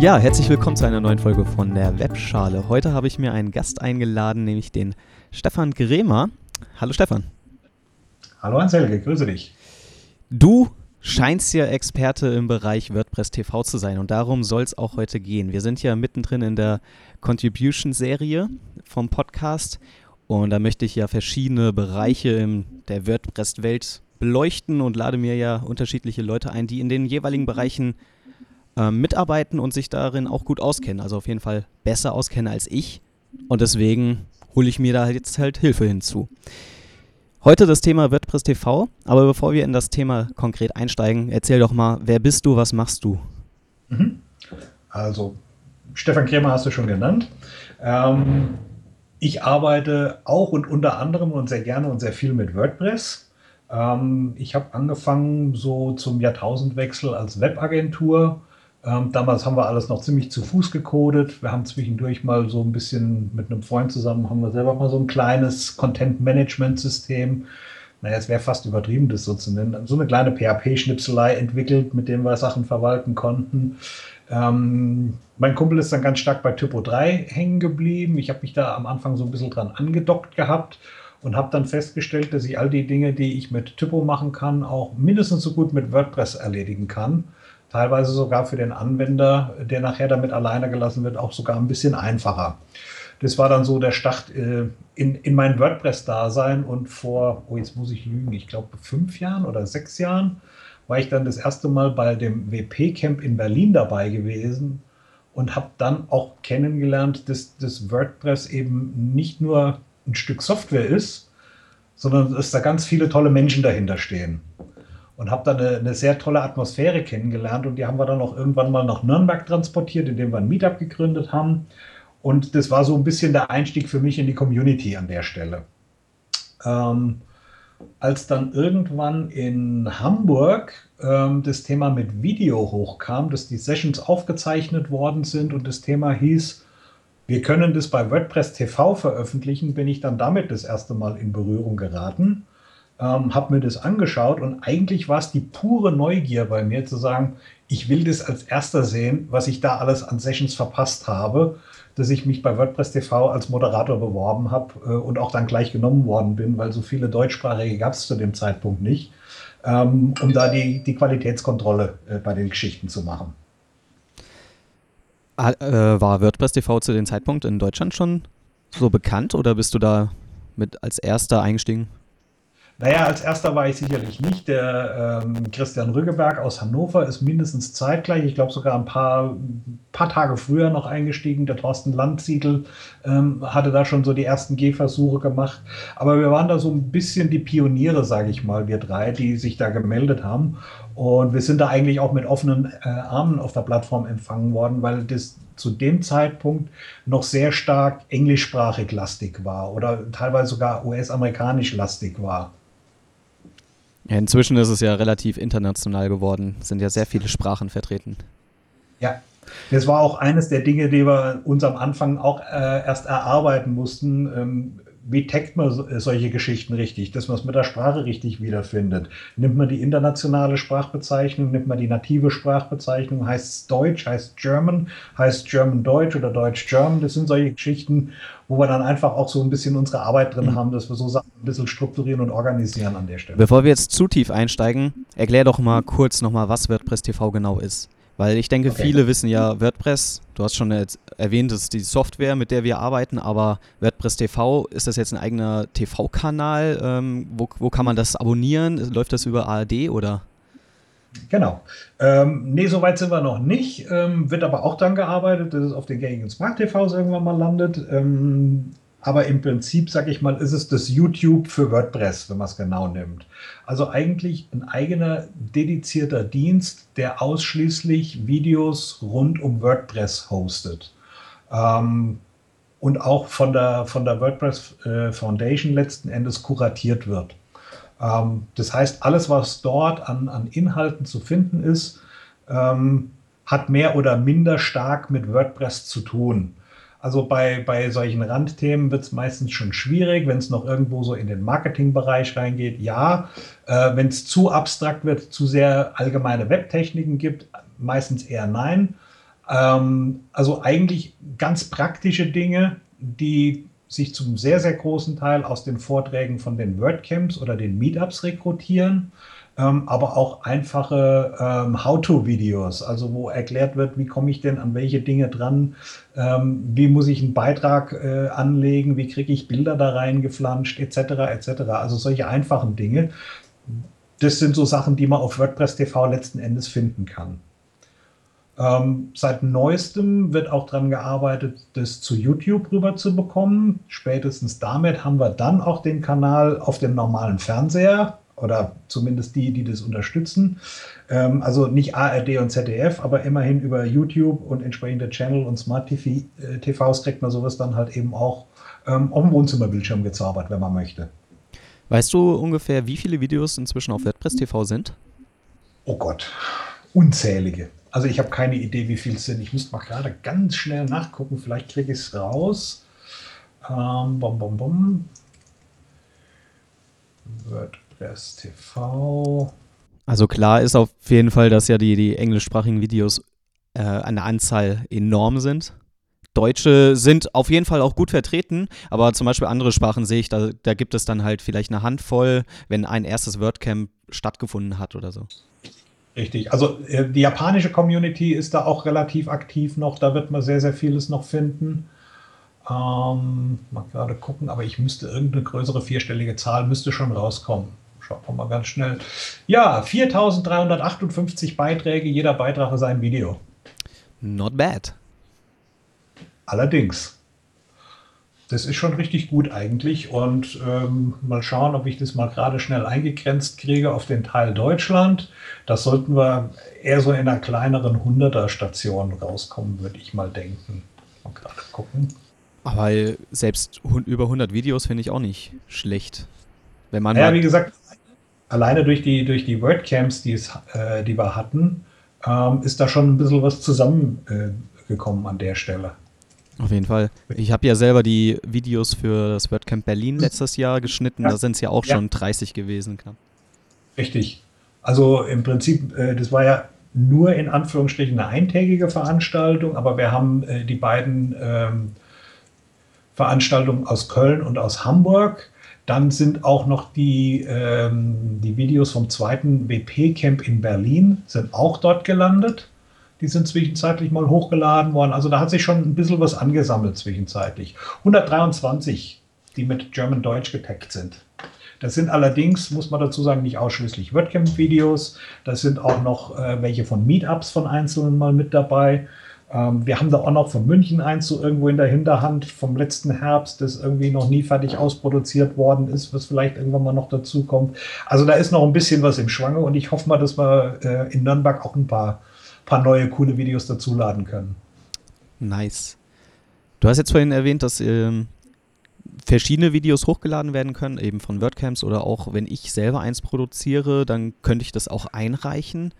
Ja, herzlich willkommen zu einer neuen Folge von der Webschale. Heute habe ich mir einen Gast eingeladen, nämlich den Stefan Gremer. Hallo Stefan. Hallo Anselge, grüße dich. Du scheinst ja Experte im Bereich WordPress TV zu sein und darum soll es auch heute gehen. Wir sind ja mittendrin in der Contribution-Serie vom Podcast und da möchte ich ja verschiedene Bereiche in der WordPress-Welt beleuchten und lade mir ja unterschiedliche Leute ein, die in den jeweiligen Bereichen äh, mitarbeiten und sich darin auch gut auskennen. Also auf jeden Fall besser auskennen als ich. Und deswegen hole ich mir da jetzt halt Hilfe hinzu. Heute das Thema WordPress TV, aber bevor wir in das Thema konkret einsteigen, erzähl doch mal, wer bist du, was machst du? Mhm. Also, Stefan Kremer hast du schon genannt. Ähm, ich arbeite auch und unter anderem und sehr gerne und sehr viel mit WordPress. Ähm, ich habe angefangen so zum Jahrtausendwechsel als Webagentur. Ähm, damals haben wir alles noch ziemlich zu Fuß gecodet. Wir haben zwischendurch mal so ein bisschen mit einem Freund zusammen, haben wir selber mal so ein kleines Content-Management-System. Naja, es wäre fast übertrieben, das so zu nennen. So eine kleine PHP-Schnipselei entwickelt, mit dem wir Sachen verwalten konnten. Ähm, mein Kumpel ist dann ganz stark bei Typo 3 hängen geblieben. Ich habe mich da am Anfang so ein bisschen dran angedockt gehabt und habe dann festgestellt, dass ich all die Dinge, die ich mit Typo machen kann, auch mindestens so gut mit WordPress erledigen kann. Teilweise sogar für den Anwender, der nachher damit alleine gelassen wird, auch sogar ein bisschen einfacher. Das war dann so der Start äh, in, in mein WordPress-Dasein und vor, oh jetzt muss ich lügen, ich glaube fünf Jahren oder sechs Jahren war ich dann das erste Mal bei dem WP-Camp in Berlin dabei gewesen und habe dann auch kennengelernt, dass das WordPress eben nicht nur ein Stück Software ist, sondern dass da ganz viele tolle Menschen dahinter stehen. Und habe dann eine, eine, sehr tolle Atmosphäre kennengelernt und die haben wir dann auch irgendwann mal nach Nürnberg transportiert, indem wir ein Meetup gegründet haben. Und das war so ein bisschen der Einstieg für mich in die Community an der Stelle. Ähm, als dann irgendwann in Hamburg ähm, das Thema mit Video hochkam, dass die Sessions aufgezeichnet worden sind und das Thema hieß, wir können das bei WordPress TV veröffentlichen, bin ich dann damit das erste Mal in Berührung geraten, ähm, habe mir das angeschaut und eigentlich war es die pure Neugier bei mir zu sagen, ich will das als erster sehen, was ich da alles an Sessions verpasst habe dass ich mich bei WordPress TV als Moderator beworben habe äh, und auch dann gleich genommen worden bin, weil so viele deutschsprachige gab es zu dem Zeitpunkt nicht, ähm, um da die, die Qualitätskontrolle äh, bei den Geschichten zu machen. Äh, war WordPress TV zu dem Zeitpunkt in Deutschland schon so bekannt oder bist du da mit als erster eingestiegen? Naja, als erster war ich sicherlich nicht. Der ähm, Christian Rüggeberg aus Hannover ist mindestens zeitgleich, ich glaube sogar ein paar, paar Tage früher noch eingestiegen. Der Thorsten Landsiedel ähm, hatte da schon so die ersten Gehversuche gemacht. Aber wir waren da so ein bisschen die Pioniere, sage ich mal, wir drei, die sich da gemeldet haben. Und wir sind da eigentlich auch mit offenen äh, Armen auf der Plattform empfangen worden, weil das zu dem Zeitpunkt noch sehr stark englischsprachig lastig war oder teilweise sogar US-amerikanisch lastig war. Ja, inzwischen ist es ja relativ international geworden, es sind ja sehr viele Sprachen vertreten. Ja, das war auch eines der Dinge, die wir uns am Anfang auch äh, erst erarbeiten mussten. Ähm, wie taggt man solche Geschichten richtig, dass man es mit der Sprache richtig wiederfindet? Nimmt man die internationale Sprachbezeichnung, nimmt man die native Sprachbezeichnung, heißt es Deutsch, heißt German, heißt German Deutsch oder Deutsch German? Das sind solche Geschichten, wo wir dann einfach auch so ein bisschen unsere Arbeit drin mhm. haben, dass wir so Sachen ein bisschen strukturieren und organisieren an der Stelle. Bevor wir jetzt zu tief einsteigen, erklär doch mal kurz nochmal, was WordPress TV genau ist. Weil ich denke, okay. viele wissen ja WordPress, du hast schon erwähnt, das ist die Software, mit der wir arbeiten, aber WordPress TV, ist das jetzt ein eigener TV-Kanal? Ähm, wo, wo kann man das abonnieren? Läuft das über ARD oder? Genau. Ähm, nee, soweit sind wir noch nicht. Ähm, wird aber auch dann gearbeitet, dass es auf den gängigen Smart TVs irgendwann mal landet. Ähm, aber im Prinzip, sag ich mal, ist es das YouTube für WordPress, wenn man es genau nimmt. Also eigentlich ein eigener dedizierter Dienst, der ausschließlich Videos rund um WordPress hostet. Ähm, und auch von der, von der WordPress äh, Foundation letzten Endes kuratiert wird. Ähm, das heißt, alles, was dort an, an Inhalten zu finden ist, ähm, hat mehr oder minder stark mit WordPress zu tun. Also bei, bei solchen Randthemen wird es meistens schon schwierig, wenn es noch irgendwo so in den Marketingbereich reingeht. Ja, äh, wenn es zu abstrakt wird, zu sehr allgemeine Webtechniken gibt, meistens eher nein. Ähm, also eigentlich ganz praktische Dinge, die sich zum sehr, sehr großen Teil aus den Vorträgen von den WordCamps oder den Meetups rekrutieren, ähm, aber auch einfache ähm, How-to-Videos, also wo erklärt wird, wie komme ich denn an welche Dinge dran, ähm, wie muss ich einen Beitrag äh, anlegen, wie kriege ich Bilder da reingeflanscht, etc., etc. Also solche einfachen Dinge. Das sind so Sachen, die man auf WordPress TV letzten Endes finden kann. Ähm, seit neuestem wird auch daran gearbeitet, das zu YouTube rüber zu bekommen. Spätestens damit haben wir dann auch den Kanal auf dem normalen Fernseher oder zumindest die, die das unterstützen. Ähm, also nicht ARD und ZDF, aber immerhin über YouTube und entsprechende Channel und Smart TV, äh, TVs kriegt man sowas dann halt eben auch ähm, auf dem Wohnzimmerbildschirm gezaubert, wenn man möchte. Weißt du ungefähr, wie viele Videos inzwischen auf WordPress TV sind? Oh Gott, unzählige. Also ich habe keine Idee, wie viel es sind. Ich müsste mal gerade ganz schnell nachgucken. Vielleicht kriege ich es raus. Ähm, bom, bom, bom. WordPress TV. Also klar ist auf jeden Fall, dass ja die, die englischsprachigen Videos äh, eine Anzahl enorm sind. Deutsche sind auf jeden Fall auch gut vertreten, aber zum Beispiel andere Sprachen sehe ich, da, da gibt es dann halt vielleicht eine Handvoll, wenn ein erstes WordCamp stattgefunden hat oder so. Richtig. Also äh, die japanische Community ist da auch relativ aktiv noch. Da wird man sehr, sehr vieles noch finden. Ähm, mal gerade gucken, aber ich müsste irgendeine größere vierstellige Zahl müsste schon rauskommen. Schauen wir mal ganz schnell. Ja, 4358 Beiträge. Jeder Beitrag ist ein Video. Not bad. Allerdings das ist schon richtig gut eigentlich. Und ähm, mal schauen, ob ich das mal gerade schnell eingegrenzt kriege auf den Teil Deutschland. Das sollten wir eher so in einer kleineren 100er-Station rauskommen, würde ich mal denken. Mal gerade gucken. Aber selbst über 100 Videos finde ich auch nicht schlecht. Wenn man ja, wie gesagt, alleine durch die, durch die WordCamps, die, es, äh, die wir hatten, ähm, ist da schon ein bisschen was zusammengekommen äh, an der Stelle. Auf jeden Fall. Ich habe ja selber die Videos für das WordCamp Berlin letztes Jahr geschnitten. Ja. Da sind es ja auch ja. schon 30 gewesen. Knapp. Richtig. Also im Prinzip, äh, das war ja nur in Anführungsstrichen eine eintägige Veranstaltung, aber wir haben äh, die beiden ähm, Veranstaltungen aus Köln und aus Hamburg. Dann sind auch noch die, ähm, die Videos vom zweiten WP-Camp in Berlin, sind auch dort gelandet. Die sind zwischenzeitlich mal hochgeladen worden. Also da hat sich schon ein bisschen was angesammelt zwischenzeitlich. 123, die mit German Deutsch getaggt sind. Das sind allerdings, muss man dazu sagen, nicht ausschließlich WordCamp-Videos. Das sind auch noch äh, welche von Meetups von Einzelnen mal mit dabei. Ähm, wir haben da auch noch von München eins so irgendwo in der Hinterhand vom letzten Herbst, das irgendwie noch nie fertig ausproduziert worden ist, was vielleicht irgendwann mal noch dazu kommt. Also da ist noch ein bisschen was im Schwange und ich hoffe mal, dass wir äh, in Nürnberg auch ein paar paar neue coole Videos dazuladen können. Nice. Du hast jetzt vorhin erwähnt, dass ähm, verschiedene Videos hochgeladen werden können, eben von WordCamps oder auch wenn ich selber eins produziere, dann könnte ich das auch einreichen.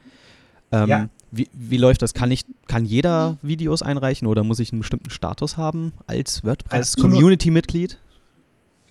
Ähm, ja. Wie, wie läuft das? Kann ich, kann jeder Videos einreichen oder muss ich einen bestimmten Status haben als WordPress-Community-Mitglied?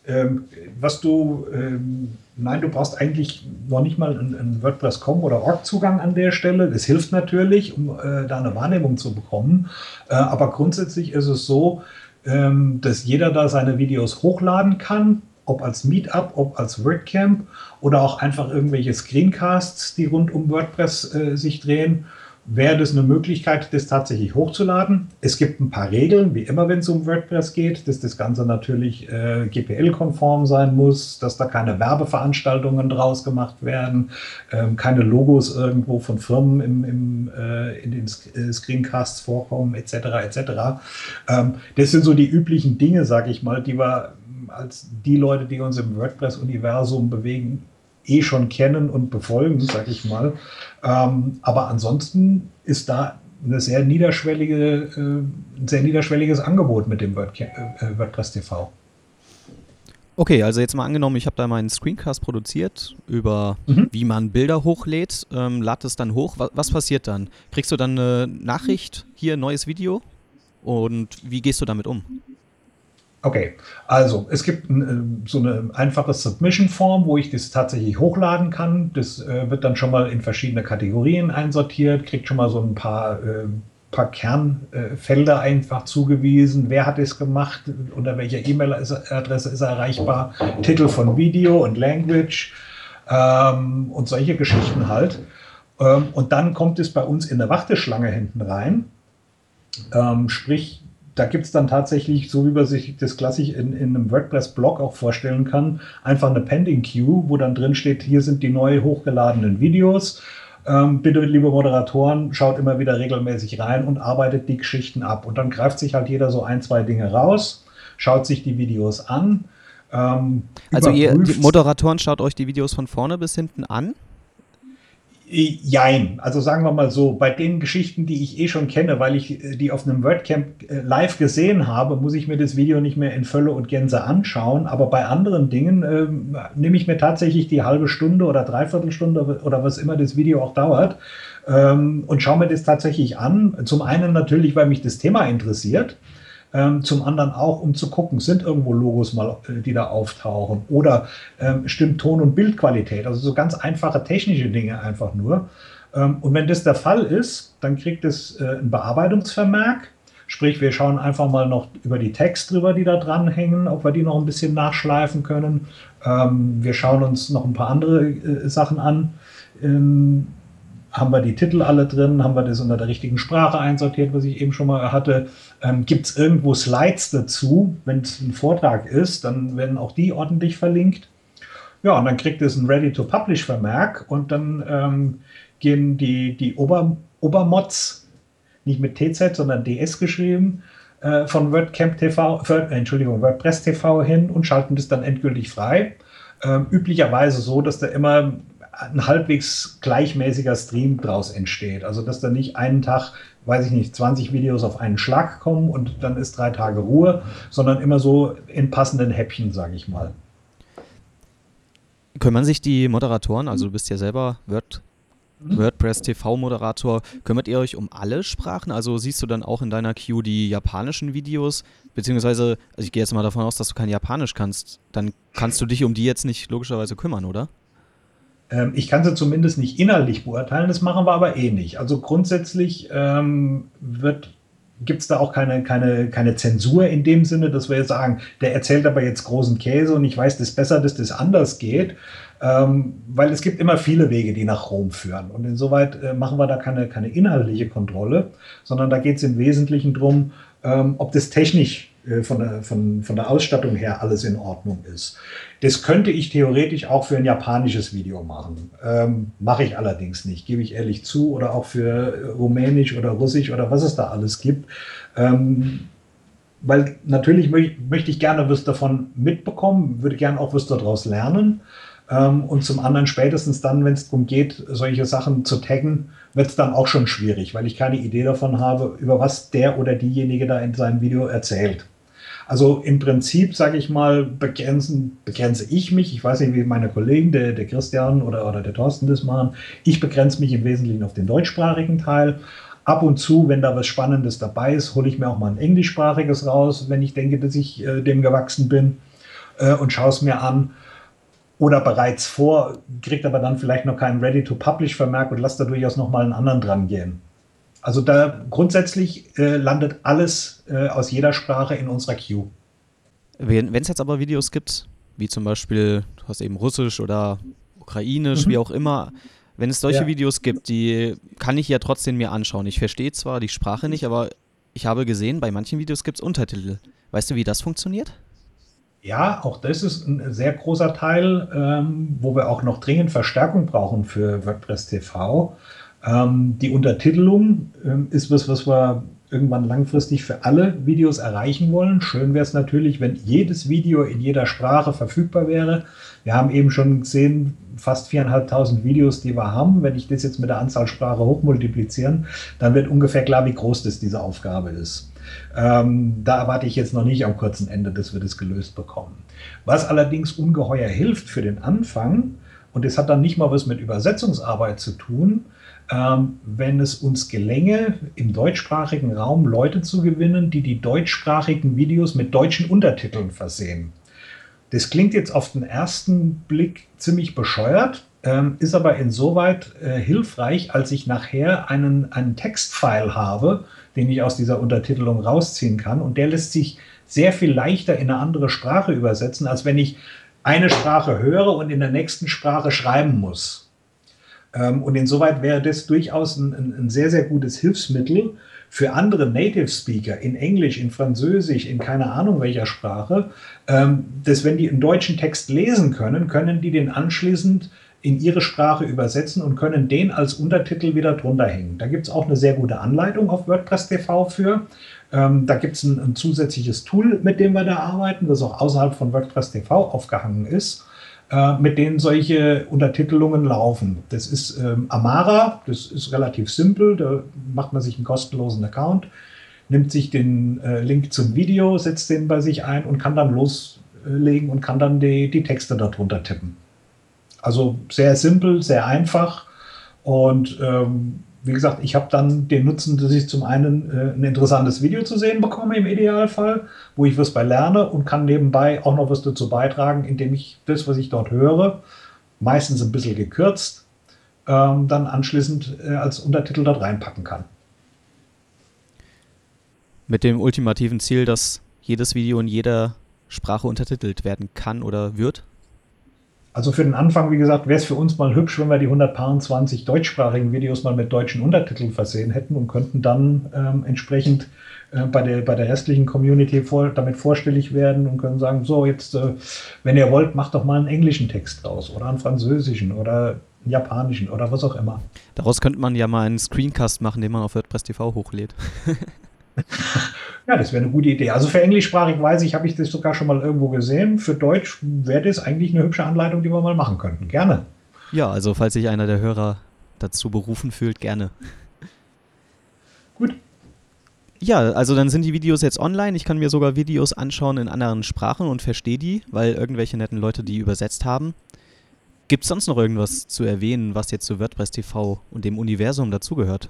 Ähm, was du, ähm, nein, du brauchst eigentlich noch nicht mal einen, einen WordPress.com oder Org-Zugang an der Stelle. Das hilft natürlich, um äh, da eine Wahrnehmung zu bekommen. Äh, aber grundsätzlich ist es so, ähm, dass jeder da seine Videos hochladen kann, ob als Meetup, ob als WordCamp oder auch einfach irgendwelche Screencasts, die rund um WordPress äh, sich drehen wäre das eine Möglichkeit, das tatsächlich hochzuladen. Es gibt ein paar Regeln, wie immer, wenn es um WordPress geht, dass das Ganze natürlich äh, GPL-konform sein muss, dass da keine Werbeveranstaltungen draus gemacht werden, ähm, keine Logos irgendwo von Firmen im, im, äh, in den äh, Screencasts vorkommen, etc. etc. Ähm, das sind so die üblichen Dinge, sage ich mal, die wir als die Leute, die uns im WordPress-Universum bewegen, eh schon kennen und befolgen, sag ich mal. Ähm, aber ansonsten ist da eine sehr niederschwellige, äh, ein sehr niederschwelliges Angebot mit dem Word, äh, WordPress TV. Okay, also jetzt mal angenommen, ich habe da meinen Screencast produziert über mhm. wie man Bilder hochlädt, ähm, lad es dann hoch. Was, was, passiert dann? Kriegst du dann eine Nachricht, hier neues Video? Und wie gehst du damit um? Okay, also es gibt äh, so eine einfache Submission-Form, wo ich das tatsächlich hochladen kann. Das äh, wird dann schon mal in verschiedene Kategorien einsortiert, kriegt schon mal so ein paar äh, paar Kernfelder einfach zugewiesen. Wer hat es gemacht? Unter welcher E-Mail-Adresse ist er erreichbar? Titel von Video und Language ähm, und solche Geschichten halt. Ähm, und dann kommt es bei uns in der Warteschlange hinten rein. Ähm, sprich, da gibt es dann tatsächlich, so wie man sich das klassisch in, in einem WordPress-Blog auch vorstellen kann, einfach eine Pending Queue, wo dann drin steht, hier sind die neu hochgeladenen Videos. Ähm, bitte, liebe Moderatoren, schaut immer wieder regelmäßig rein und arbeitet die Geschichten ab. Und dann greift sich halt jeder so ein, zwei Dinge raus, schaut sich die Videos an. Ähm, also ihr Moderatoren schaut euch die Videos von vorne bis hinten an? Jein. Also sagen wir mal so, bei den Geschichten, die ich eh schon kenne, weil ich äh, die auf einem WordCamp äh, live gesehen habe, muss ich mir das Video nicht mehr in Fülle und Gänze anschauen. Aber bei anderen Dingen ähm, nehme ich mir tatsächlich die halbe Stunde oder Dreiviertelstunde oder was immer das Video auch dauert ähm, und schaue mir das tatsächlich an. Zum einen natürlich, weil mich das Thema interessiert. Ähm, zum anderen auch, um zu gucken, sind irgendwo Logos mal, äh, die da auftauchen oder ähm, stimmt Ton- und Bildqualität. Also so ganz einfache technische Dinge einfach nur. Ähm, und wenn das der Fall ist, dann kriegt es äh, ein Bearbeitungsvermerk. Sprich, wir schauen einfach mal noch über die Text drüber, die da dranhängen, ob wir die noch ein bisschen nachschleifen können. Ähm, wir schauen uns noch ein paar andere äh, Sachen an. Haben wir die Titel alle drin, haben wir das unter der richtigen Sprache einsortiert, was ich eben schon mal hatte. Ähm, Gibt es irgendwo Slides dazu? Wenn es ein Vortrag ist, dann werden auch die ordentlich verlinkt. Ja, und dann kriegt es ein Ready-to-Publish-Vermerk und dann ähm, gehen die, die Ober, Obermods, nicht mit TZ, sondern DS geschrieben, äh, von WordCamp TV, für, äh, Entschuldigung, WordPress TV hin und schalten das dann endgültig frei. Ähm, üblicherweise so, dass da immer ein halbwegs gleichmäßiger Stream draus entsteht. Also dass da nicht einen Tag, weiß ich nicht, 20 Videos auf einen Schlag kommen und dann ist drei Tage Ruhe, sondern immer so in passenden Häppchen, sage ich mal. Kümmern sich die Moderatoren, also du bist ja selber Word, mhm. WordPress TV-Moderator, kümmert ihr euch um alle Sprachen? Also siehst du dann auch in deiner Queue die japanischen Videos? Beziehungsweise, also ich gehe jetzt mal davon aus, dass du kein Japanisch kannst. Dann kannst du dich um die jetzt nicht logischerweise kümmern, oder? Ähm, ich kann sie zumindest nicht inhaltlich beurteilen, das machen wir aber eh nicht. Also grundsätzlich ähm, gibt es da auch keine, keine, keine Zensur in dem Sinne, dass wir jetzt sagen, der erzählt aber jetzt großen Käse und ich weiß das besser, dass das anders geht. Ähm, weil es gibt immer viele Wege, die nach Rom führen. Und insoweit äh, machen wir da keine, keine inhaltliche Kontrolle, sondern da geht es im Wesentlichen darum, ähm, ob das technisch von, der, von, von der Ausstattung her alles in Ordnung ist. Das könnte ich theoretisch auch für ein japanisches Video machen. Ähm, Mache ich allerdings nicht, gebe ich ehrlich zu. Oder auch für Rumänisch oder Russisch oder was es da alles gibt. Ähm, weil natürlich mö möchte ich gerne was davon mitbekommen, würde gerne auch was daraus lernen. Ähm, und zum anderen spätestens dann, wenn es darum geht, solche Sachen zu taggen, wird es dann auch schon schwierig, weil ich keine Idee davon habe, über was der oder diejenige da in seinem Video erzählt. Also im Prinzip, sage ich mal, begrenzen, begrenze ich mich. Ich weiß nicht, wie meine Kollegen, der, der Christian oder, oder der Thorsten das machen. Ich begrenze mich im Wesentlichen auf den deutschsprachigen Teil. Ab und zu, wenn da was Spannendes dabei ist, hole ich mir auch mal ein englischsprachiges raus, wenn ich denke, dass ich äh, dem gewachsen bin äh, und schaue es mir an. Oder bereits vor, kriegt aber dann vielleicht noch keinen Ready-to-Publish-Vermerk und lasst da durchaus noch mal einen anderen dran gehen. Also da grundsätzlich äh, landet alles äh, aus jeder Sprache in unserer Queue. Wenn es jetzt aber Videos gibt, wie zum Beispiel, du hast eben Russisch oder Ukrainisch, mhm. wie auch immer, wenn es solche ja. Videos gibt, die kann ich ja trotzdem mir anschauen. Ich verstehe zwar die Sprache nicht, aber ich habe gesehen, bei manchen Videos gibt es Untertitel. Weißt du, wie das funktioniert? Ja, auch das ist ein sehr großer Teil, ähm, wo wir auch noch dringend Verstärkung brauchen für WordPress TV. Ähm, die Untertitelung ähm, ist was, was wir irgendwann langfristig für alle Videos erreichen wollen. Schön wäre es natürlich, wenn jedes Video in jeder Sprache verfügbar wäre. Wir haben eben schon gesehen, fast 4.500 Videos, die wir haben. Wenn ich das jetzt mit der Anzahl Sprache hochmultiplizieren, dann wird ungefähr klar, wie groß das diese Aufgabe ist. Ähm, da erwarte ich jetzt noch nicht am kurzen Ende, dass wir das gelöst bekommen. Was allerdings ungeheuer hilft für den Anfang, und das hat dann nicht mal was mit Übersetzungsarbeit zu tun, ähm, wenn es uns gelänge, im deutschsprachigen Raum Leute zu gewinnen, die die deutschsprachigen Videos mit deutschen Untertiteln versehen. Das klingt jetzt auf den ersten Blick ziemlich bescheuert, ähm, ist aber insoweit äh, hilfreich, als ich nachher einen, einen Textfile habe, den ich aus dieser Untertitelung rausziehen kann. Und der lässt sich sehr viel leichter in eine andere Sprache übersetzen, als wenn ich eine Sprache höre und in der nächsten Sprache schreiben muss. Ähm, und insoweit wäre das durchaus ein, ein, sehr, sehr gutes Hilfsmittel für andere Native Speaker in Englisch, in Französisch, in keine Ahnung welcher Sprache, ähm, dass wenn die einen deutschen Text lesen können, können die den anschließend in ihre Sprache übersetzen und können den als Untertitel wieder drunter hängen. Da gibt es auch eine sehr gute Anleitung auf WordPress TV für. Ähm, da gibt es ein, ein, zusätzliches Tool, mit dem wir da arbeiten, das auch außerhalb von WordPress TV aufgehangen ist, äh, mit denen solche Untertitelungen laufen. Das ist ähm, Amara, das ist relativ simpel, da macht man sich einen kostenlosen Account, nimmt sich den äh, Link zum Video, setzt den bei sich ein und kann dann loslegen und kann dann die, die Texte darunter tippen. Also sehr simpel, sehr einfach. Und ähm, wie gesagt, ich habe dann den Nutzen, dass ich zum einen äh, ein interessantes Video zu sehen bekomme im Idealfall, wo ich was bei lerne und kann nebenbei auch noch was dazu beitragen, indem ich das, was ich dort höre, meistens ein bisschen gekürzt, ähm, dann anschließend äh, als Untertitel dort reinpacken kann. Mit dem ultimativen Ziel, dass jedes Video in jeder Sprache untertitelt werden kann oder wird? Also für den Anfang, wie gesagt, wäre es für uns mal hübsch, wenn wir die 120 deutschsprachigen Videos mal mit deutschen Untertiteln versehen hätten und könnten dann ähm, entsprechend äh, bei, der, bei der restlichen Community vor, damit vorstellig werden und können sagen, so jetzt, äh, wenn ihr wollt, macht doch mal einen englischen Text draus oder einen französischen oder einen japanischen oder was auch immer. Daraus könnte man ja mal einen Screencast machen, den man auf WordPress TV hochlädt. Ja, das wäre eine gute Idee. Also für englischsprachig weiß ich, habe ich das sogar schon mal irgendwo gesehen. Für Deutsch wäre das eigentlich eine hübsche Anleitung, die wir mal machen könnten. Gerne. Ja, also falls sich einer der Hörer dazu berufen fühlt, gerne. Gut. Ja, also dann sind die Videos jetzt online. Ich kann mir sogar Videos anschauen in anderen Sprachen und verstehe die, weil irgendwelche netten Leute die übersetzt haben. Gibt es sonst noch irgendwas zu erwähnen, was jetzt zu WordPress TV und dem Universum dazugehört?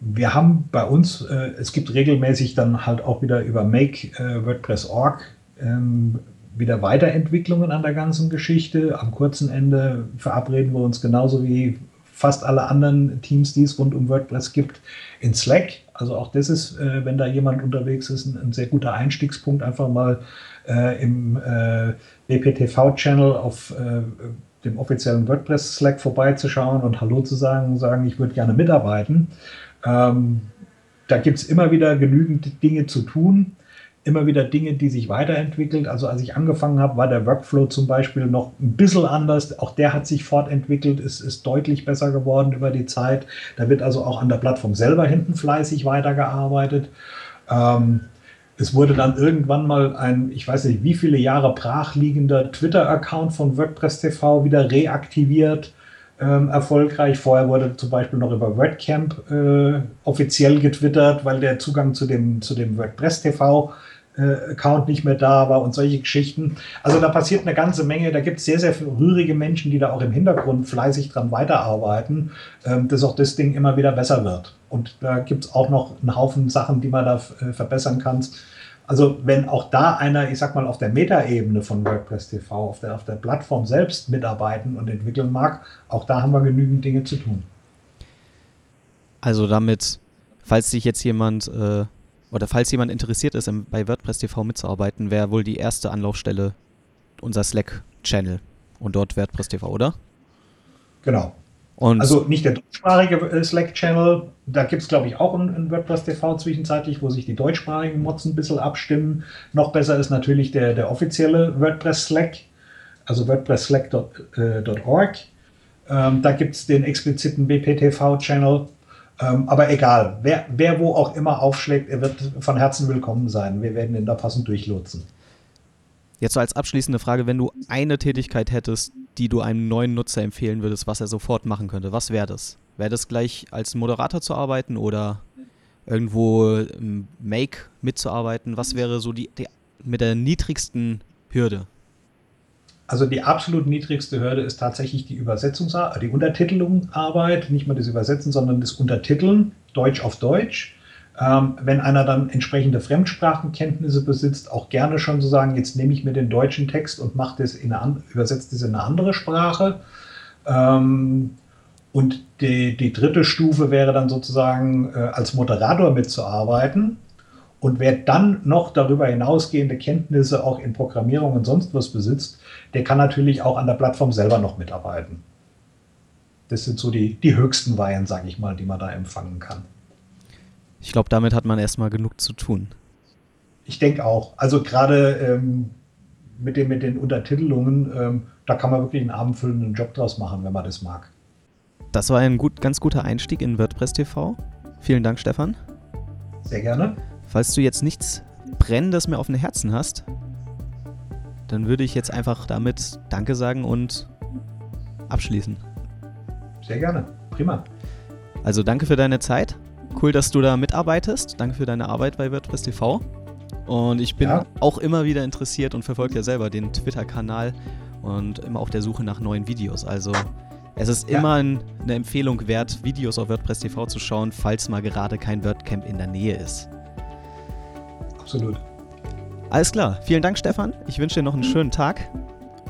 Wir haben bei uns, äh, es gibt regelmäßig dann halt auch wieder über Make äh, WordPress.org ähm, wieder Weiterentwicklungen an der ganzen Geschichte. Am kurzen Ende verabreden wir uns genauso wie fast alle anderen Teams, die es rund um WordPress gibt, in Slack. Also auch das ist, äh, wenn da jemand unterwegs ist, ein, ein sehr guter Einstiegspunkt, einfach mal äh, im äh, BPTV-Channel auf äh, dem offiziellen WordPress Slack vorbeizuschauen und Hallo zu sagen und sagen, ich würde gerne mitarbeiten. Ähm, da gibt es immer wieder genügend Dinge zu tun, immer wieder Dinge, die sich weiterentwickeln. Also als ich angefangen habe, war der Workflow zum Beispiel noch ein bisschen anders. Auch der hat sich fortentwickelt, ist, ist deutlich besser geworden über die Zeit. Da wird also auch an der Plattform selber hinten fleißig weitergearbeitet. Ähm, es wurde dann irgendwann mal ein, ich weiß nicht, wie viele Jahre brachliegender Twitter-Account von WordPress TV wieder reaktiviert ähm, erfolgreich. Vorher wurde zum Beispiel noch über WordCamp äh, offiziell getwittert, weil der Zugang zu dem, zu dem WordPress TV äh, Account nicht mehr da war und solche Geschichten. Also da passiert eine ganze Menge. Da gibt es sehr, sehr rührige Menschen, die da auch im Hintergrund fleißig dran weiterarbeiten, ähm, dass auch das Ding immer wieder besser wird. Und da gibt es auch noch einen Haufen Sachen, die man da äh, verbessern kann. Also wenn auch da einer, ich sag mal, auf der Metaebene von WordPress TV, auf der, auf der Plattform selbst mitarbeiten und entwickeln mag, auch da haben wir genügend Dinge zu tun. Also damit, falls sich jetzt jemand äh, oder falls jemand interessiert ist, im, bei WordPress TV mitzuarbeiten, wäre wohl die erste Anlaufstelle unser Slack-Channel und dort WordPress TV, oder? Genau. Und also nicht der deutschsprachige äh, Slack-Channel, da gibt es, glaube ich, auch ein, WordPress TV zwischenzeitlich, wo sich die deutschsprachigen Mods ein bisschen abstimmen. Noch besser ist natürlich der, der offizielle WordPress Slack, also WordPressSlack.org. Ähm, da gibt es den expliziten BPTV-Channel. Ähm, aber egal, wer, wer wo auch immer aufschlägt, er wird von Herzen willkommen sein. Wir werden ihn da passend durchlotsen. Jetzt so als abschließende Frage, wenn du eine Tätigkeit hättest, die du einem neuen Nutzer empfehlen würdest, was er sofort machen könnte, was wäre das? Wäre das gleich als Moderator zu arbeiten oder irgendwo im Make mitzuarbeiten? Was wäre so die, die mit der niedrigsten Hürde? Also die absolut niedrigste Hürde ist tatsächlich die Übersetzungsarbeit, die Untertitelungsarbeit, nicht mal das Übersetzen, sondern das Untertiteln, Deutsch auf Deutsch. Ähm, wenn einer dann entsprechende Fremdsprachenkenntnisse besitzt, auch gerne schon zu sagen, jetzt nehme ich mir den deutschen Text und mache das in eine, übersetze das in eine andere Sprache. Ähm, und die, die dritte Stufe wäre dann sozusagen äh, als Moderator mitzuarbeiten. Und wer dann noch darüber hinausgehende Kenntnisse auch in Programmierung und sonst was besitzt, der kann natürlich auch an der Plattform selber noch mitarbeiten. Das sind so die, die höchsten Weihen, sage ich mal, die man da empfangen kann. Ich glaube, damit hat man erstmal genug zu tun. Ich denke auch. Also gerade ähm, mit, den, mit den Untertitelungen, ähm, da kann man wirklich einen abendfüllenden Job draus machen, wenn man das mag. Das war ein gut, ganz guter Einstieg in WordPress TV. Vielen Dank, Stefan. Sehr gerne. Falls du jetzt nichts Brennendes mehr auf dem Herzen hast, dann würde ich jetzt einfach damit Danke sagen und abschließen. Sehr gerne. Prima. Also danke für deine Zeit. Cool, dass du da mitarbeitest. Danke für deine Arbeit bei WordPress TV. Und ich bin ja. auch immer wieder interessiert und verfolge ja selber den Twitter-Kanal und immer auf der Suche nach neuen Videos. Also es ist ja. immer eine Empfehlung wert, Videos auf WordPress TV zu schauen, falls mal gerade kein WordCamp in der Nähe ist. Absolut. Alles klar. Vielen Dank, Stefan. Ich wünsche dir noch einen schönen Tag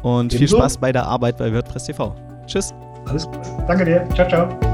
und Ebenso. viel Spaß bei der Arbeit bei WordPress TV. Tschüss. Alles klar. Danke dir. Ciao, ciao.